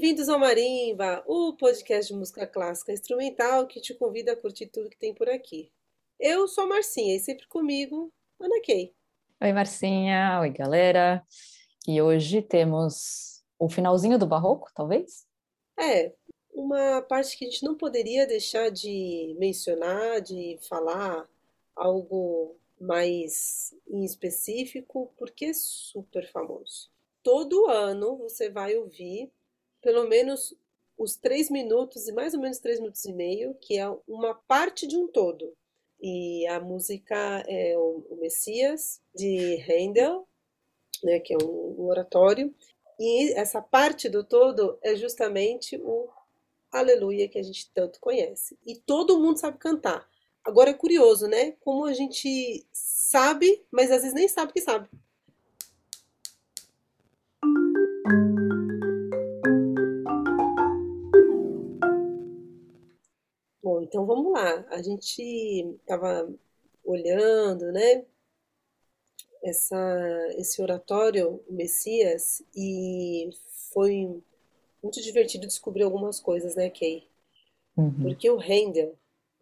Bem-vindos ao Marimba, o podcast de música clássica instrumental que te convida a curtir tudo que tem por aqui. Eu sou a Marcinha e sempre comigo, Ana Kay. Oi, Marcinha. Oi, galera. E hoje temos o finalzinho do Barroco, talvez? É, uma parte que a gente não poderia deixar de mencionar, de falar algo mais em específico, porque é super famoso. Todo ano você vai ouvir pelo menos os três minutos e mais ou menos três minutos e meio, que é uma parte de um todo. E a música é o, Messias, de Handel, né, que é um, oratório. E essa parte do todo é justamente o Aleluia que a gente tanto conhece. E todo mundo sabe cantar. Agora é curioso, né? Como a gente sabe, mas às vezes nem sabe que sabe. Bom, então vamos lá. A gente estava olhando, né? Essa, esse oratório, o Messias, e foi muito divertido descobrir algumas coisas, né, Kay? Uhum. Porque o Handel,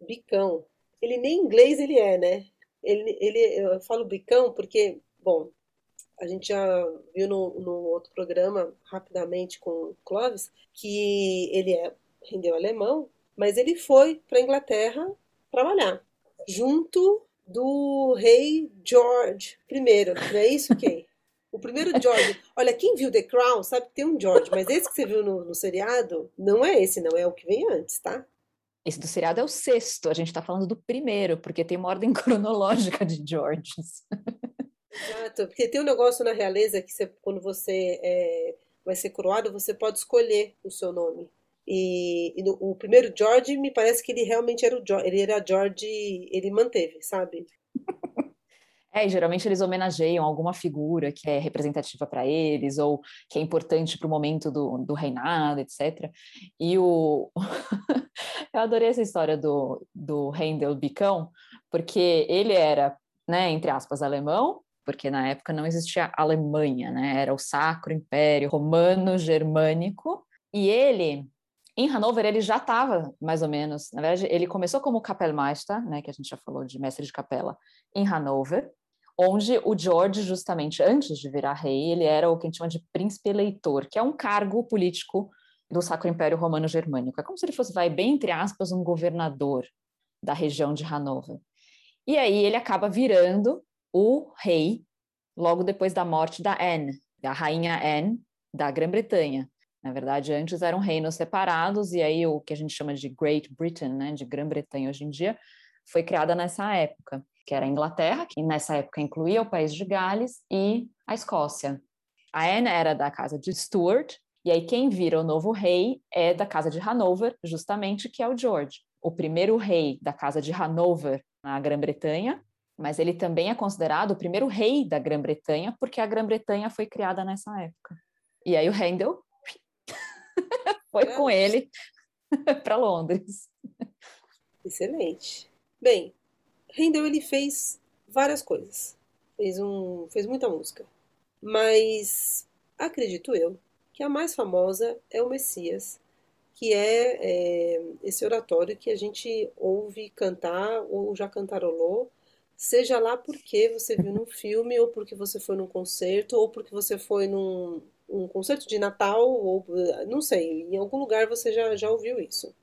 bicão, ele nem inglês ele é, né? Ele, ele, eu falo bicão porque, bom, a gente já viu no, no outro programa, rapidamente com o Clovis, que ele é Handel alemão, mas ele foi para a Inglaterra trabalhar, junto do rei George I. Não é isso, Kay? O primeiro George. Olha, quem viu The Crown sabe que tem um George, mas esse que você viu no, no seriado não é esse, não é o que vem antes, tá? Esse do seriado é o sexto, a gente está falando do primeiro, porque tem uma ordem cronológica de Georges. Exato, porque tem um negócio na realeza que você, quando você é, vai ser coroado, você pode escolher o seu nome. E, e no, o primeiro George, me parece que ele realmente era o George, ele era George, ele manteve, sabe? É, e geralmente eles homenageiam alguma figura que é representativa para eles ou que é importante para o momento do, do reinado, etc. E o. Eu adorei essa história do, do Handel Bicão, porque ele era, né, entre aspas, alemão, porque na época não existia Alemanha, né? Era o Sacro Império Romano-Germânico, e ele em Hanover, ele já estava, mais ou menos, na verdade, ele começou como Kapellmeister, né, que a gente já falou de mestre de capela, em Hanover, onde o George, justamente antes de virar rei, ele era o que a gente chama de príncipe eleitor, que é um cargo político do Sacro Império Romano Germânico. É como se ele fosse, vai bem entre aspas, um governador da região de Hanover. E aí ele acaba virando o rei logo depois da morte da Anne, da rainha Anne da Grã-Bretanha. Na verdade, antes eram reinos separados, e aí o que a gente chama de Great Britain, né, de Grã-Bretanha hoje em dia, foi criada nessa época, que era a Inglaterra, que nessa época incluía o país de Gales e a Escócia. A Anne era da casa de Stuart, e aí quem vira o novo rei é da casa de Hanover, justamente, que é o George. O primeiro rei da casa de Hanover na Grã-Bretanha, mas ele também é considerado o primeiro rei da Grã-Bretanha, porque a Grã-Bretanha foi criada nessa época. E aí o Handel foi é. com ele para Londres. Excelente. Bem, Handel ele fez várias coisas. Fez um, fez muita música. Mas acredito eu que a mais famosa é o Messias, que é, é esse oratório que a gente ouve cantar ou já cantarolou, seja lá porque você viu num filme, ou porque você foi num concerto, ou porque você foi num, um concerto de Natal, ou não sei, em algum lugar você já, já ouviu isso.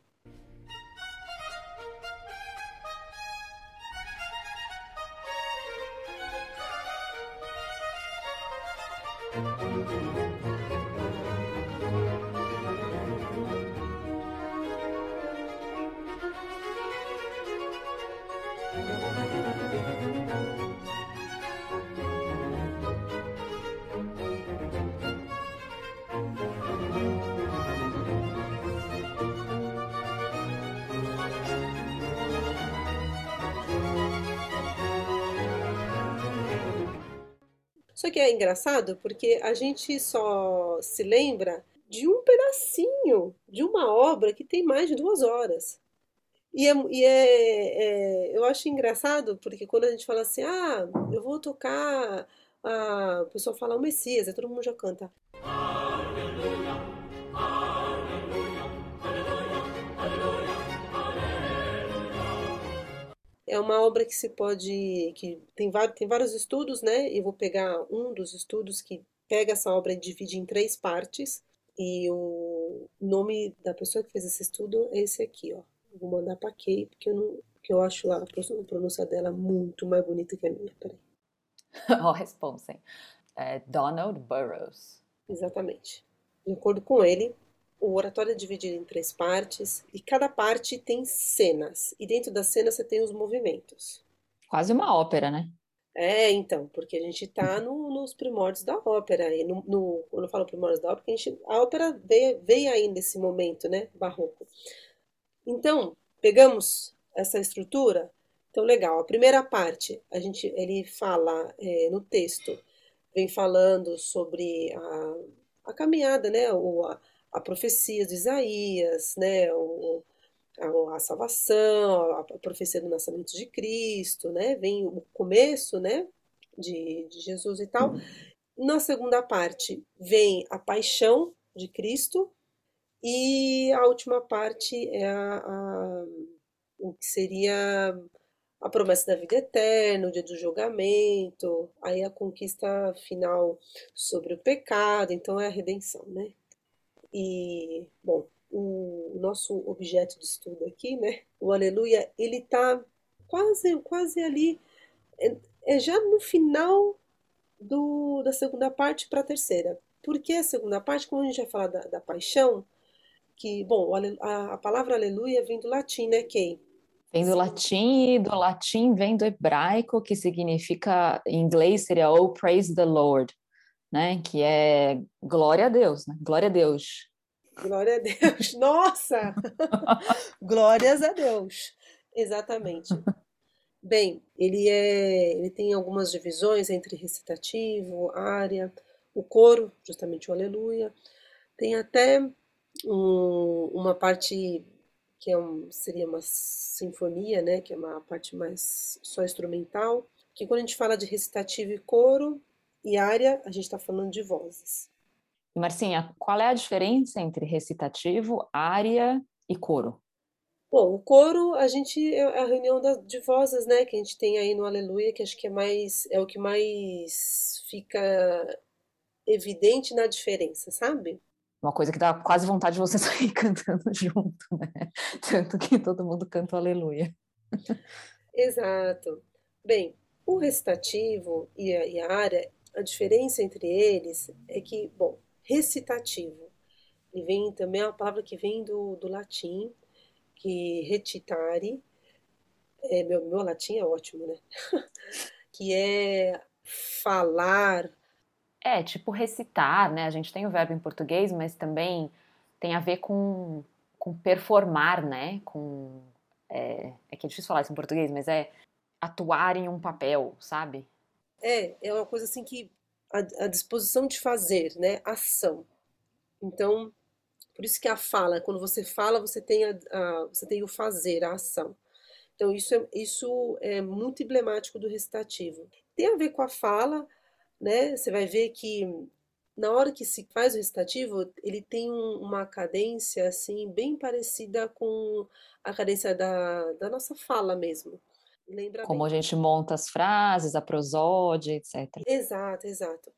Que é engraçado porque a gente só se lembra de um pedacinho de uma obra que tem mais de duas horas. E, é, e é, é, eu acho engraçado porque quando a gente fala assim, ah, eu vou tocar, o pessoal fala o Messias, aí todo mundo já canta. É uma obra que se pode, que tem, tem vários estudos, né? Eu vou pegar um dos estudos que pega essa obra e divide em três partes. E o nome da pessoa que fez esse estudo é esse aqui, ó. Vou mandar para Kay, porque eu, não, porque eu acho lá a pronúncia dela muito mais bonita que a minha. Peraí. Ó, oh, responsem. É Donald Burroughs. Exatamente. De acordo com ele, o oratório é dividido em três partes e cada parte tem cenas. E dentro das cenas você tem os movimentos. Quase uma ópera, né? É, então, porque a gente está no, nos primórdios da ópera. E no, no, quando eu falo primórdios da ópera, a, gente, a ópera veio, veio aí nesse momento, né? Barroco. Então, pegamos essa estrutura. Então, legal. A primeira parte, a gente, ele fala é, no texto, vem falando sobre a, a caminhada, né? O, a, a profecia de Isaías, né? O, a, a, salvação, a, a, profecia do nascimento de Cristo, né? Vem o começo, né? De, de Jesus e tal. Na segunda parte vem a paixão de Cristo e a última parte é a, a, o que seria a promessa da vida eterna, o dia do julgamento, aí a conquista final sobre o pecado, então é a redenção, né? E, bom, o nosso objeto de estudo aqui, né? O aleluia, ele tá quase, quase ali, é, é já no final do, da segunda parte para a terceira. Por que a segunda parte? Como a gente vai falar da, da paixão, que, bom, a, a palavra aleluia vem do latim, né, Kay? Vem do latim e do latim vem do hebraico, que significa, em inglês seria Oh, praise the Lord, né? Que é glória a Deus, né? Glória a Deus. Glória a Deus. Nossa! Glórias a Deus. Exatamente. Bem, ele é, ele tem algumas divisões entre recitativo, área, o coro, justamente o aleluia. Tem até um, uma parte que é um, seria uma sinfonia, né, que é uma parte mais só instrumental, que quando a gente fala de recitativo e coro e área, a gente está falando de vozes. Marcinha, qual é a diferença entre recitativo, área e coro? Bom, o coro, a gente é a reunião de vozes, né, que a gente tem aí no Aleluia, que acho que é mais é o que mais fica evidente na diferença, sabe? uma coisa que dá quase vontade de você sair cantando junto, né? Tanto que todo mundo canta o aleluia. Exato. Bem, o recitativo e a, e a área, a diferença entre eles é que, bom, recitativo, ele vem também, é uma palavra que vem do, do latim, que recitare, é, meu, meu latim é ótimo, né? que é falar, é, tipo recitar, né? A gente tem o verbo em português, mas também tem a ver com, com performar, né? Com, é, é que é difícil falar isso em português, mas é atuar em um papel, sabe? É, é uma coisa assim que a, a disposição de fazer, né? Ação. Então, por isso que a fala, quando você fala, você tem, a, a, você tem o fazer, a ação. Então, isso é, isso é muito emblemático do recitativo. Tem a ver com a fala, né? Você vai ver que na hora que se faz o recitativo, ele tem um, uma cadência assim bem parecida com a cadência da, da nossa fala mesmo. Lembra Como bem. a gente monta as frases, a prosódia, etc. Exato, exato.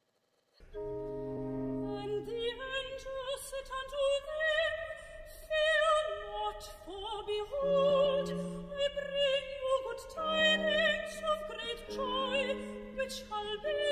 Behold, I bring you good tidings of great joy, which shall be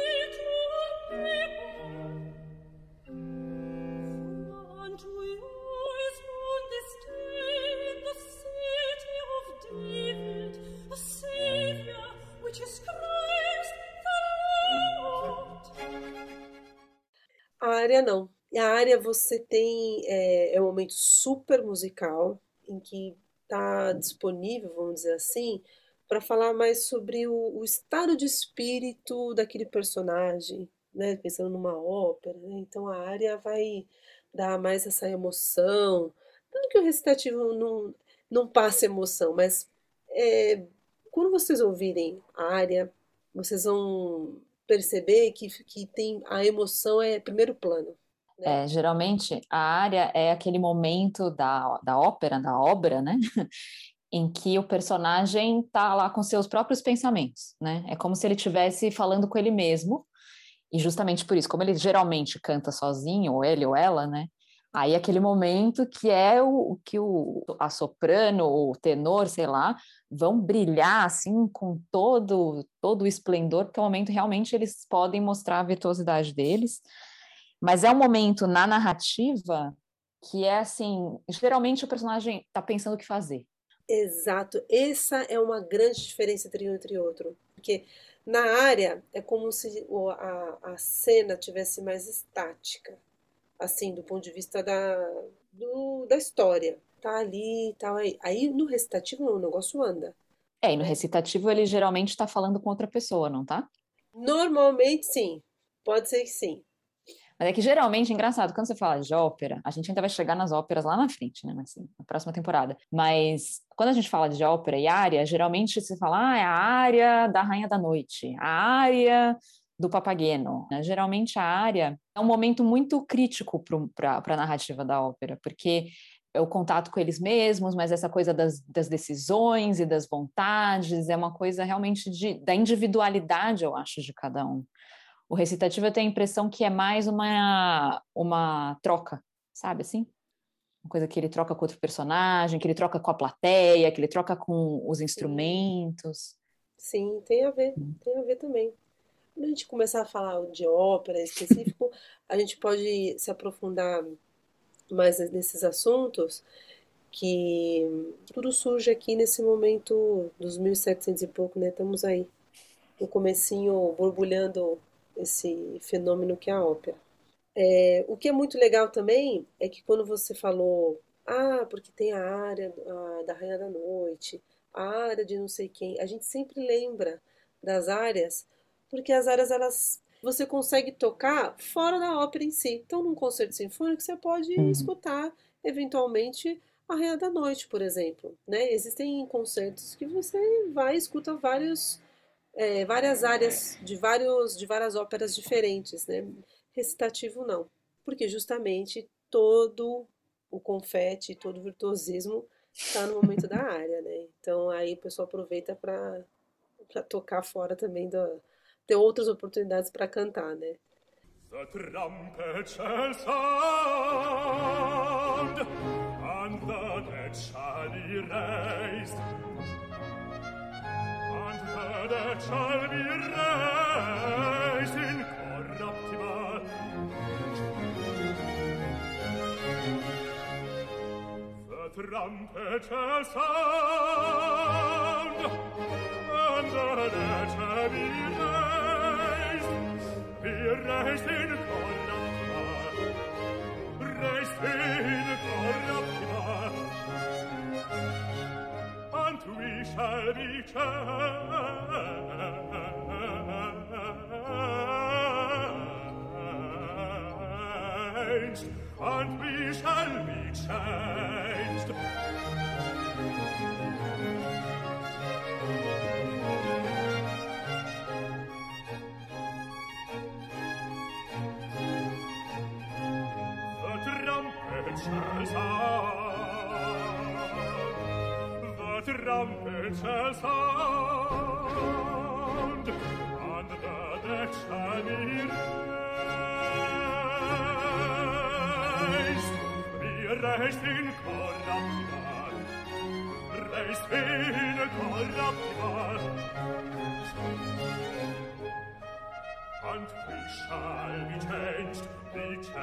A área não. A área você tem é, é um momento super musical em que está disponível, vamos dizer assim, para falar mais sobre o, o, estado de espírito daquele personagem, né? Pensando numa ópera, né? Então a área vai dar mais essa emoção. Não que o recitativo não, não passe emoção, mas é, quando vocês ouvirem a área, vocês vão perceber que, que tem a emoção é primeiro plano. Né? É, geralmente a área é aquele momento da, da ópera, da obra, né? em que o personagem está lá com seus próprios pensamentos, né? É como se ele estivesse falando com ele mesmo, e justamente por isso, como ele geralmente canta sozinho, ou ele ou ela, né? Aí aquele momento que é o que o a soprano ou o tenor, sei lá, vão brilhar assim com todo todo o esplendor, porque é o momento realmente eles podem mostrar a virtuosidade deles. Mas é um momento na narrativa que é assim, geralmente o personagem está pensando o que fazer. Exato. Essa é uma grande diferença entre um e outro. Porque na área é como se a, a cena tivesse mais estática assim, do ponto de vista da, do, da história. Tá ali, tá aí. Aí no recitativo o negócio anda. É, e no recitativo ele geralmente está falando com outra pessoa, não tá? Normalmente sim. Pode ser que sim. Mas é que geralmente, engraçado, quando você fala de ópera, a gente ainda vai chegar nas óperas lá na frente, né? Mas, assim, na próxima temporada. Mas quando a gente fala de ópera e área, geralmente se fala, ah, é a área da Rainha da Noite, a área do Papageno. Né? Geralmente a área é um momento muito crítico para a narrativa da ópera, porque é o contato com eles mesmos, mas essa coisa das, das decisões e das vontades é uma coisa realmente de, da individualidade, eu acho, de cada um. O recitativo eu tenho a impressão que é mais uma, uma troca, sabe assim? Uma coisa que ele troca com outro personagem, que ele troca com a plateia, que ele troca com os instrumentos. Sim, tem a ver, hum. tem a ver também. Quando a gente começar a falar de ópera específico, a gente pode se aprofundar mais nesses assuntos, que tudo surge aqui nesse momento dos 1700 e pouco, né? Estamos aí no comecinho borbulhando esse fenômeno que é a ópera. É, o que é muito legal também é que quando você falou, ah, porque tem a área a, da Rainha da Noite, a área de não sei quem, a gente sempre lembra das áreas porque as áreas elas você consegue tocar fora da ópera em si. Então, num concerto sinfônico, você pode uhum. escutar eventualmente a Rainha da Noite, por exemplo. Né? Existem concertos que você vai e escuta vários, é, várias áreas de, vários, de várias óperas diferentes. Né? Recitativo não, porque justamente todo o confete, todo o virtuosismo está no momento da área. Né? Então aí o pessoal aproveita para tocar fora também do, ter outras oportunidades para cantar, né? The trumpet shall sound, and the dead shall be raised, and the dead shall be raised incorruptible. The trumpet shall sound, and the dead shall be raised reist in corruptibar, reist in corruptibar, and we shall be changed, and we shall be changed. sound that trumpet shall sound and the dead shall be raised be raised in corruption raised in corruption and shall be changed, be changed,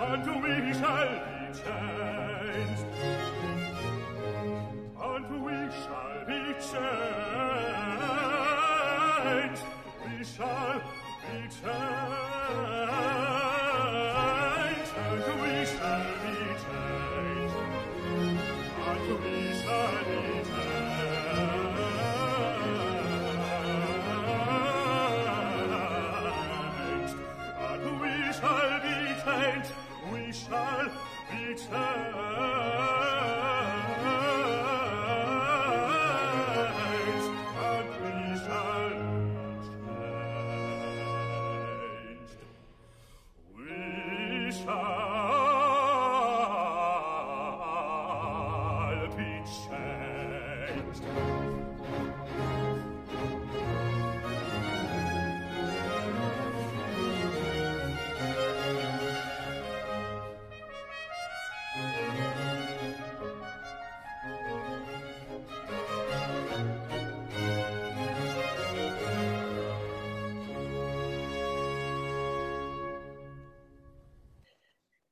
and we shall be changed. And we shall be changed. We shall be changed.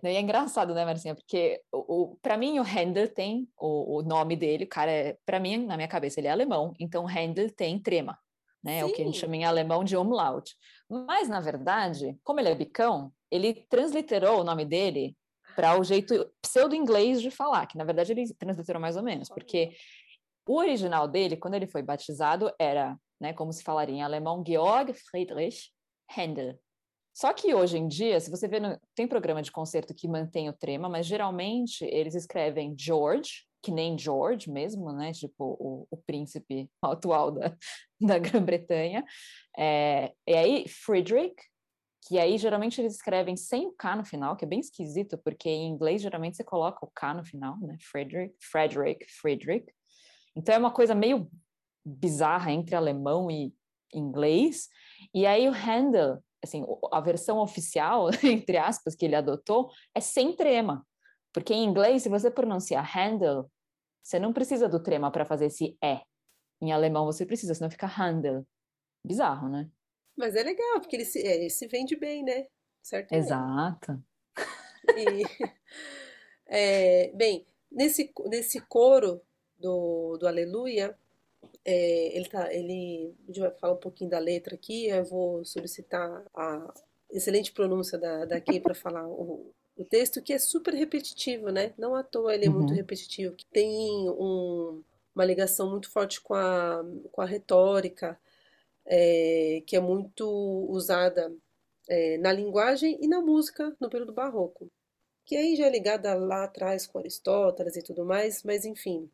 E é engraçado, né, Marcinha? Porque o, o para mim o Handel tem o, o, nome dele, o cara é, para mim, na minha cabeça, ele é alemão, então Handel tem trema, né? É o que a gente chama em alemão de umlaut. Mas, na verdade, como ele é bicão, ele transliterou o nome dele para o jeito pseudo-inglês de falar, que na verdade ele transliterou mais ou menos, porque o original dele, quando ele foi batizado, era, né, como se falaria em alemão, Georg Friedrich Handel. Só que hoje em dia, se você vê, no, tem programa de concerto que mantém o trema, mas geralmente eles escrevem George, que nem George mesmo, né? Tipo o, o príncipe atual da, da Grã-Bretanha. É, e aí, Friedrich, que aí geralmente eles escrevem sem o K no final, que é bem esquisito, porque em inglês geralmente você coloca o K no final, né? Frederick, Frederick, Friedrich. Então é uma coisa meio bizarra entre alemão e inglês. E aí o Handel assim, a versão oficial, entre aspas, que ele adotou, é sem trema. Porque em inglês, se você pronunciar handle, você não precisa do trema para fazer esse é. Em alemão você precisa, senão fica handle. Bizarro, né? Mas é legal, porque ele se, é, ele se vende bem, né? Certo? Exato. E, é, bem, nesse, nesse coro do, do Aleluia, é, ele tá, ele, a gente vai falar um pouquinho da letra aqui, eu vou solicitar a excelente pronúncia da, da Kay para falar o, o texto, que é super repetitivo, né? Não à toa ele é uhum. muito repetitivo, que tem um, uma ligação muito forte com a, com a retórica, é, que é muito usada é, na linguagem e na música no período barroco, que aí já é ligada lá atrás com Aristóteles e tudo mais, mas enfim,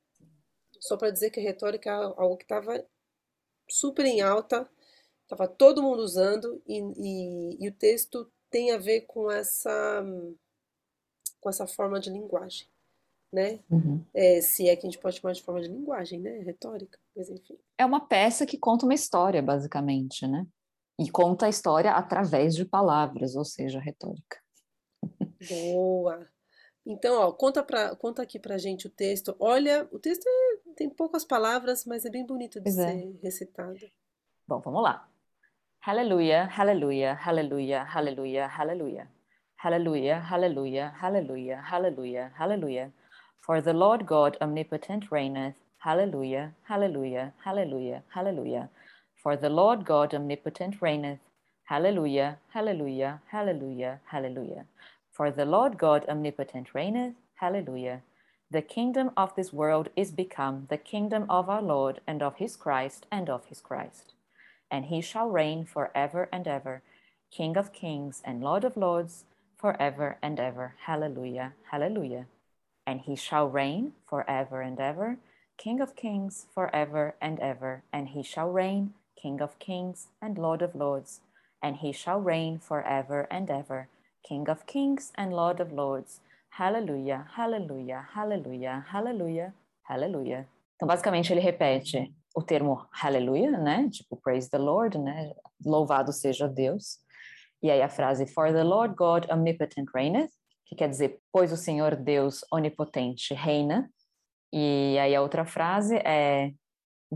só para dizer que a retórica é algo que estava super em alta, estava todo mundo usando, e, e, e, o texto tem a ver com essa, com essa forma de linguagem. Né? Uhum. É, se é que a gente pode chamar de forma de linguagem, né? Retórica, mas enfim. É uma peça que conta uma história, basicamente, né? E conta a história através de palavras, ou seja, retórica. Boa! Então, ó, conta, pra, conta aqui pra gente o texto. Olha, o texto é, tem poucas palavras, mas é bem bonito de pois é. ser recitado. Bom, vamos lá. Hallelujah, hallelujah, hallelujah, hallelujah, hallelujah. Hallelujah, hallelujah, hallelujah, hallelujah, hallelujah. For the Lord God omnipotent reigneth. Hallelujah, hallelujah, hallelujah, hallelujah. For the Lord God omnipotent reigneth. Hallelujah, hallelujah, hallelujah, hallelujah. For the Lord God omnipotent reigneth. Hallelujah. The kingdom of this world is become the kingdom of our Lord and of his Christ and of his Christ. And he shall reign for ever and ever, King of kings and Lord of lords, for ever and ever. Hallelujah. Hallelujah. And he shall reign for ever and ever, King of kings for ever and ever. And he shall reign, King of kings and Lord of lords. And he shall reign for ever and ever King of Kings and Lord of Lords. Hallelujah, hallelujah, hallelujah, hallelujah, hallelujah. Então, basicamente, ele repete o termo hallelujah, né? Tipo, praise the Lord, né? Louvado seja Deus. E aí a frase, for the Lord God omnipotent reigneth, que quer dizer, pois o Senhor Deus onipotente reina. E aí a outra frase é,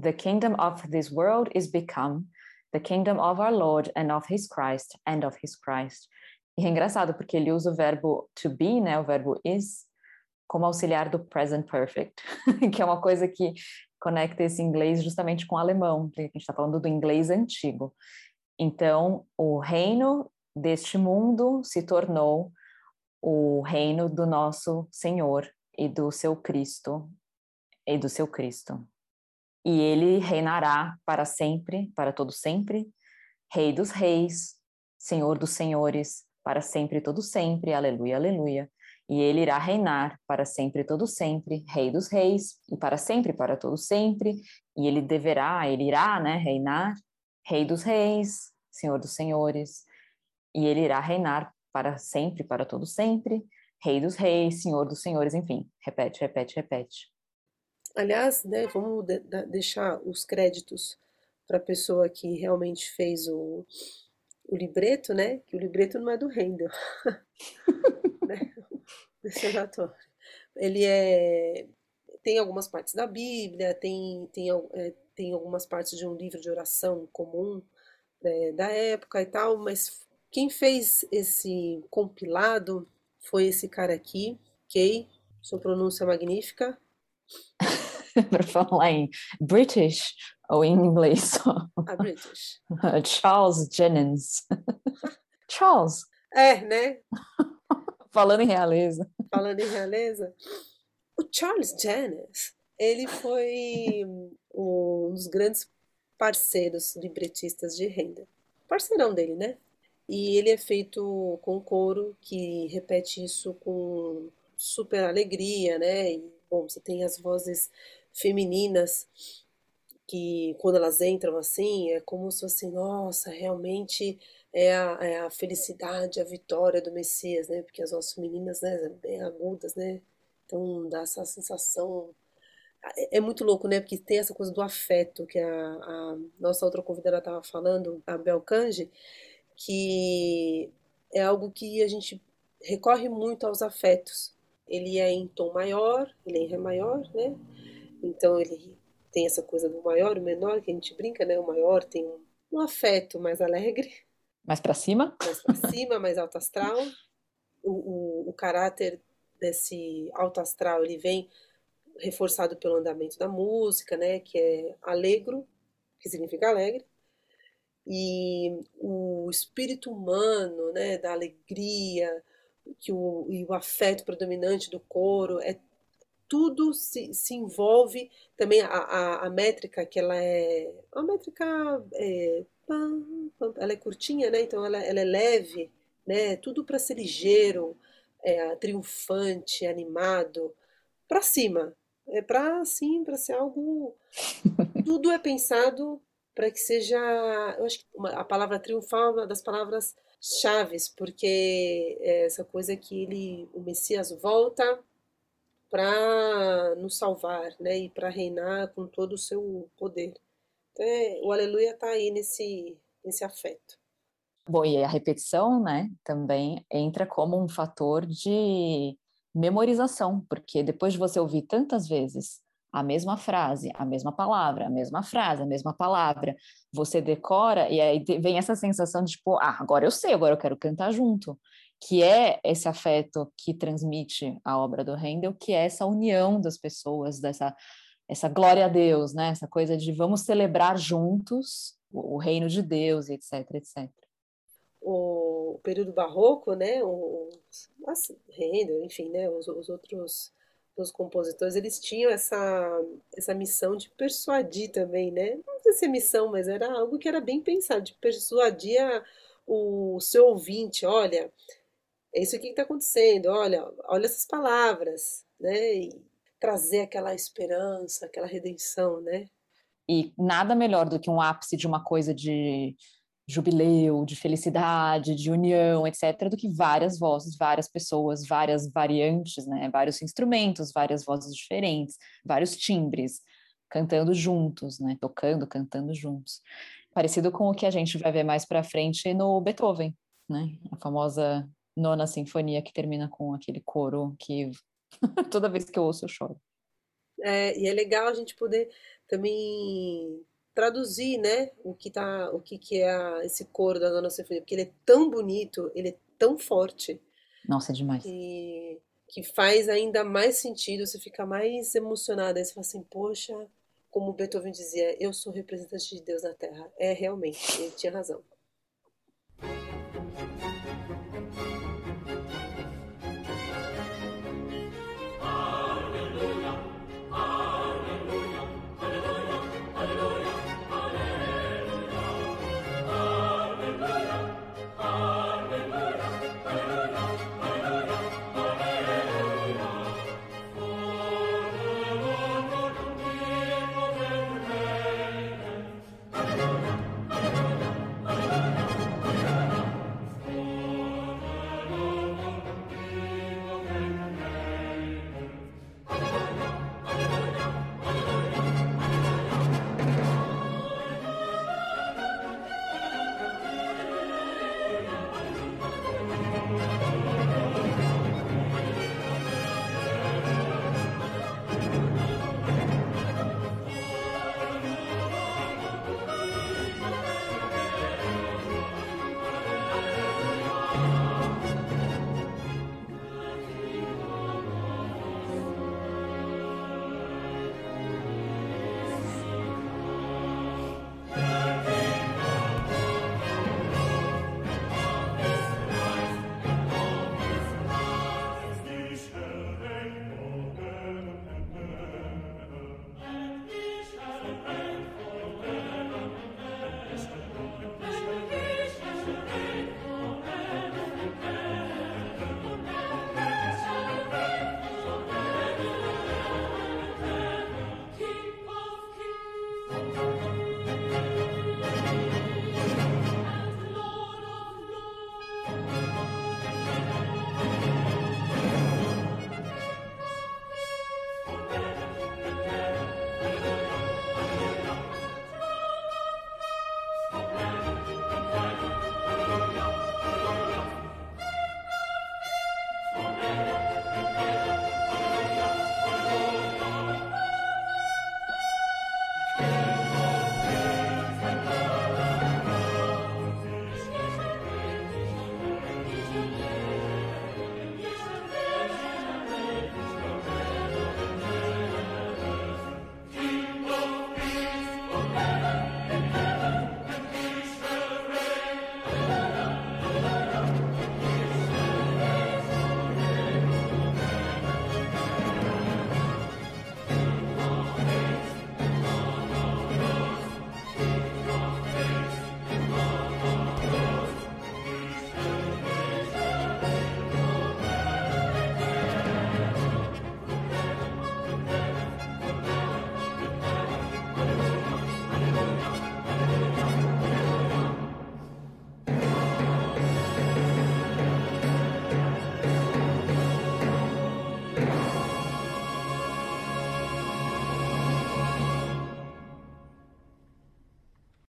the kingdom of this world is become the kingdom of our Lord and of his Christ and of his Christ. E é engraçado porque ele usa o verbo to be, né, o verbo is, como auxiliar do present perfect, que é uma coisa que conecta esse inglês justamente com o alemão, que a gente está falando do inglês antigo. Então, o reino deste mundo se tornou o reino do nosso Senhor e do seu Cristo e do seu Cristo. E ele reinará para sempre, para todo sempre, Rei dos reis, Senhor dos senhores, para sempre e todo sempre, aleluia, aleluia. E ele irá reinar para sempre e todo sempre, rei dos reis, e para sempre para todo sempre, e ele deverá, ele irá, né, reinar, rei dos reis, senhor dos senhores, e ele irá reinar para sempre, para todo sempre, rei dos reis, senhor dos senhores, enfim, repete, repete, repete. Aliás, né, vamos de deixar os créditos para a pessoa que realmente fez o, o libreto, né? Que o libreto não é do Handel, né? Desse oratório. Ele é tem algumas partes da Bíblia, tem tem, é, tem algumas partes de um livro de oração comum né, da época e tal, mas quem fez esse compilado foi esse cara aqui, Kay, sua pronúncia magnífica. Para falar em British ou em inglês? A British. Charles Jennings. Charles. É, né? Falando em realeza. Falando em realeza. O Charles Jennings, ele foi um dos grandes parceiros libretistas de renda. Parceirão dele, né? E ele é feito com coro que repete isso com super alegria, né? E, bom, você tem as vozes femininas que quando elas entram assim, é como se fosse, nossa, realmente é a, é a felicidade, a vitória do Messias, né? Porque as vozes femininas, né, bem agudas, né? Então dá essa sensação é, é muito louco, né? Porque tem essa coisa do afeto que a, a nossa outra convidada estava falando, a Belcange, que é algo que a gente recorre muito aos afetos. Ele é em tom maior, ele é em ré maior, né? Então ele tem essa coisa do maior e menor que a gente brinca, né? O maior tem um, um afeto mais alegre, mais para cima, mais para cima, mais alto astral. O, o, o caráter desse alto astral ele vem reforçado pelo andamento da música, né, que é alegro, que significa alegre, e o espírito humano, né, da alegria, que o, e o afeto predominante do coro, é tudo se, se envolve também a, a, a métrica que ela é a métrica é, ela é curtinha, né? Então ela, ela é leve, né? Tudo para ser ligeiro, é, triunfante, animado, para cima, é para sim, para ser algo. Tudo é pensado para que seja. Eu acho que uma, a palavra triunfal é uma das palavras chaves, porque é essa coisa que ele, o Messias volta para nos salvar, né, e para reinar com todo o seu poder. Então, é, o Aleluia está aí nesse nesse afeto. Bom, e a repetição, né, também entra como um fator de memorização, porque depois de você ouvir tantas vezes a mesma frase, a mesma palavra, a mesma frase, a mesma palavra, você decora e aí vem essa sensação de tipo, ah, agora eu sei, agora eu quero cantar junto, que é esse afeto que transmite a obra do Handel, que é essa união das pessoas, dessa essa glória a Deus, né? Essa coisa de vamos celebrar juntos o, o reino de Deus, etc, etc o período barroco, né, os, assim, Handel, enfim, né, os, os outros os compositores, eles tinham essa, essa missão de persuadir também, né? Não sei se é missão, mas era algo que era bem pensado, de persuadir a, o seu ouvinte, olha, é isso aqui que está acontecendo, olha, olha essas palavras, né? E trazer aquela esperança, aquela redenção, né? E nada melhor do que um ápice de uma coisa de jubileu, de felicidade, de união, etc., do que várias vozes, várias pessoas, várias variantes, né? Vários instrumentos, várias vozes diferentes, vários timbres, cantando juntos, né? Tocando, cantando juntos. Parecido com o que a gente vai ver mais para frente no Beethoven, né? A famosa nona sinfonia que termina com aquele coro que toda vez que eu ouço eu choro. É, e é legal a gente poder também traduzir, né, o que tá, o que que é a, esse coro da Dona Sinfonia, porque ele é tão bonito, ele é tão forte. Nossa, é demais. Que, que faz ainda mais sentido, você fica mais emocionada, aí você fala assim, poxa, como Beethoven dizia, eu sou representante de Deus na Terra. É realmente, ele tinha razão.